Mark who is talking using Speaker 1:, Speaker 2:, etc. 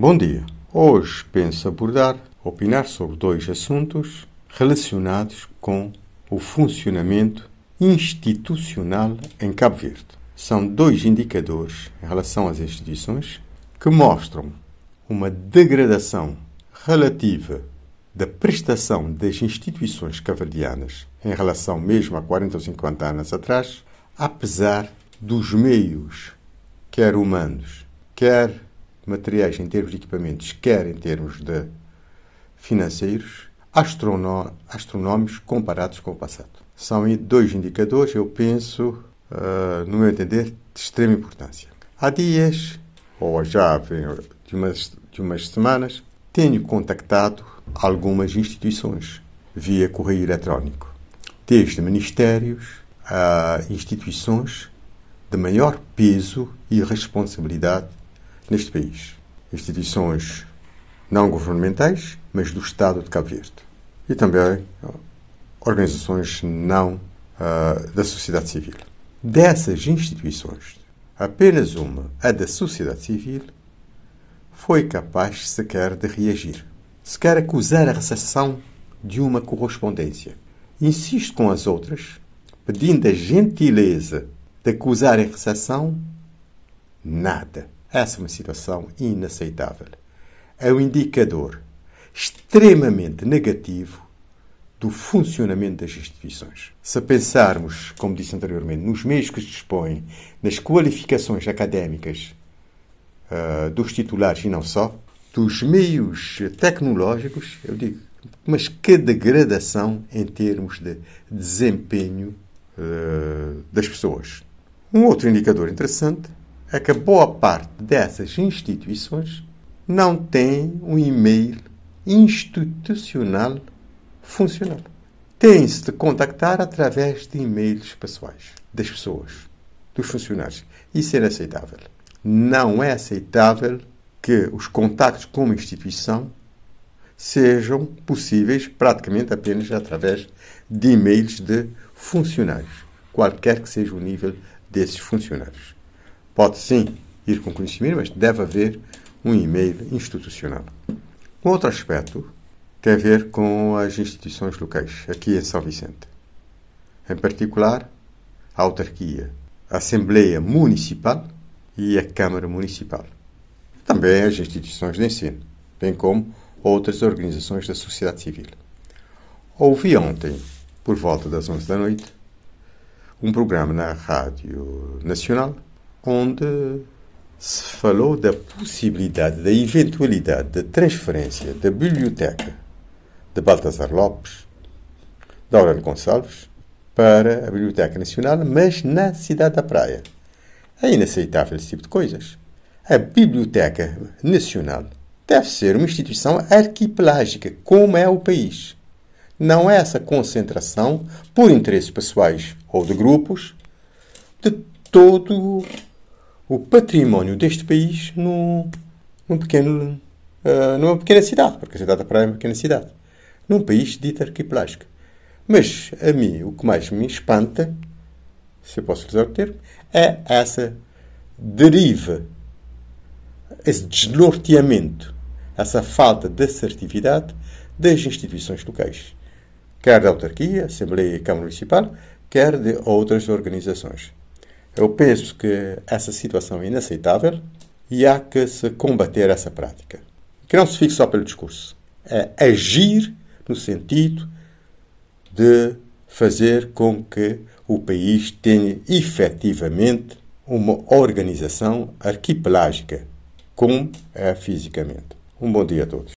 Speaker 1: Bom dia. Hoje penso abordar, opinar sobre dois assuntos relacionados com o funcionamento institucional em Cabo Verde. São dois indicadores em relação às instituições que mostram uma degradação relativa da prestação das instituições caverdianas em relação mesmo a 40 ou 50 anos atrás, apesar dos meios, quer humanos, quer materiais em termos de equipamentos, quer em termos de financeiros, astronómicos comparados com o passado. São dois indicadores, eu penso, uh, no meu entender, de extrema importância. Há dias, ou já de umas, de umas semanas, tenho contactado algumas instituições via correio eletrónico, desde ministérios a instituições de maior peso e responsabilidade neste país. Instituições não governamentais, mas do Estado de Cabo Verde. E também organizações não uh, da sociedade civil. Dessas instituições, apenas uma, a da sociedade civil, foi capaz sequer de reagir, sequer acusar a recessão de uma correspondência. Insisto com as outras, pedindo a gentileza de acusar a recessão, nada. Essa é uma situação inaceitável. É um indicador extremamente negativo do funcionamento das instituições. Se pensarmos, como disse anteriormente, nos meios que se dispõem, nas qualificações académicas uh, dos titulares e não só, dos meios tecnológicos, eu digo, mas que degradação em termos de desempenho uh, das pessoas. Um outro indicador interessante é que boa parte dessas instituições não tem um e-mail institucional funcional. Tem-se de contactar através de e-mails pessoais das pessoas, dos funcionários. Isso é inaceitável. Não é aceitável que os contactos com uma instituição sejam possíveis praticamente apenas através de e-mails de funcionários, qualquer que seja o nível desses funcionários. Pode sim ir com conhecimento, mas deve haver um e-mail institucional. Um outro aspecto tem a ver com as instituições locais, aqui em São Vicente. Em particular, a autarquia, a Assembleia Municipal e a Câmara Municipal. Também as instituições de ensino, bem como outras organizações da sociedade civil. Ouvi ontem, por volta das 11 da noite, um programa na Rádio Nacional onde se falou da possibilidade, da eventualidade de transferência da biblioteca de Baltasar Lopes, da Aurélio Gonçalves, para a Biblioteca Nacional, mas na cidade da Praia. É inaceitável esse tipo de coisas. A Biblioteca Nacional deve ser uma instituição arquipelágica, como é o país. Não é essa concentração, por interesses pessoais ou de grupos, de todo o património deste país num, num pequeno, uh, numa pequena cidade, porque a cidade da Praia é uma pequena cidade, num país dito arquipelágico. Mas a mim o que mais me espanta, se eu posso usar o termo, é essa deriva, esse desnorteamento, essa falta de assertividade das instituições locais, quer da autarquia, Assembleia e Câmara Municipal, quer de outras organizações. Eu penso que essa situação é inaceitável e há que se combater essa prática. Que não se fique só pelo discurso. É agir no sentido de fazer com que o país tenha efetivamente uma organização arquipelágica, como é fisicamente. Um bom dia a todos.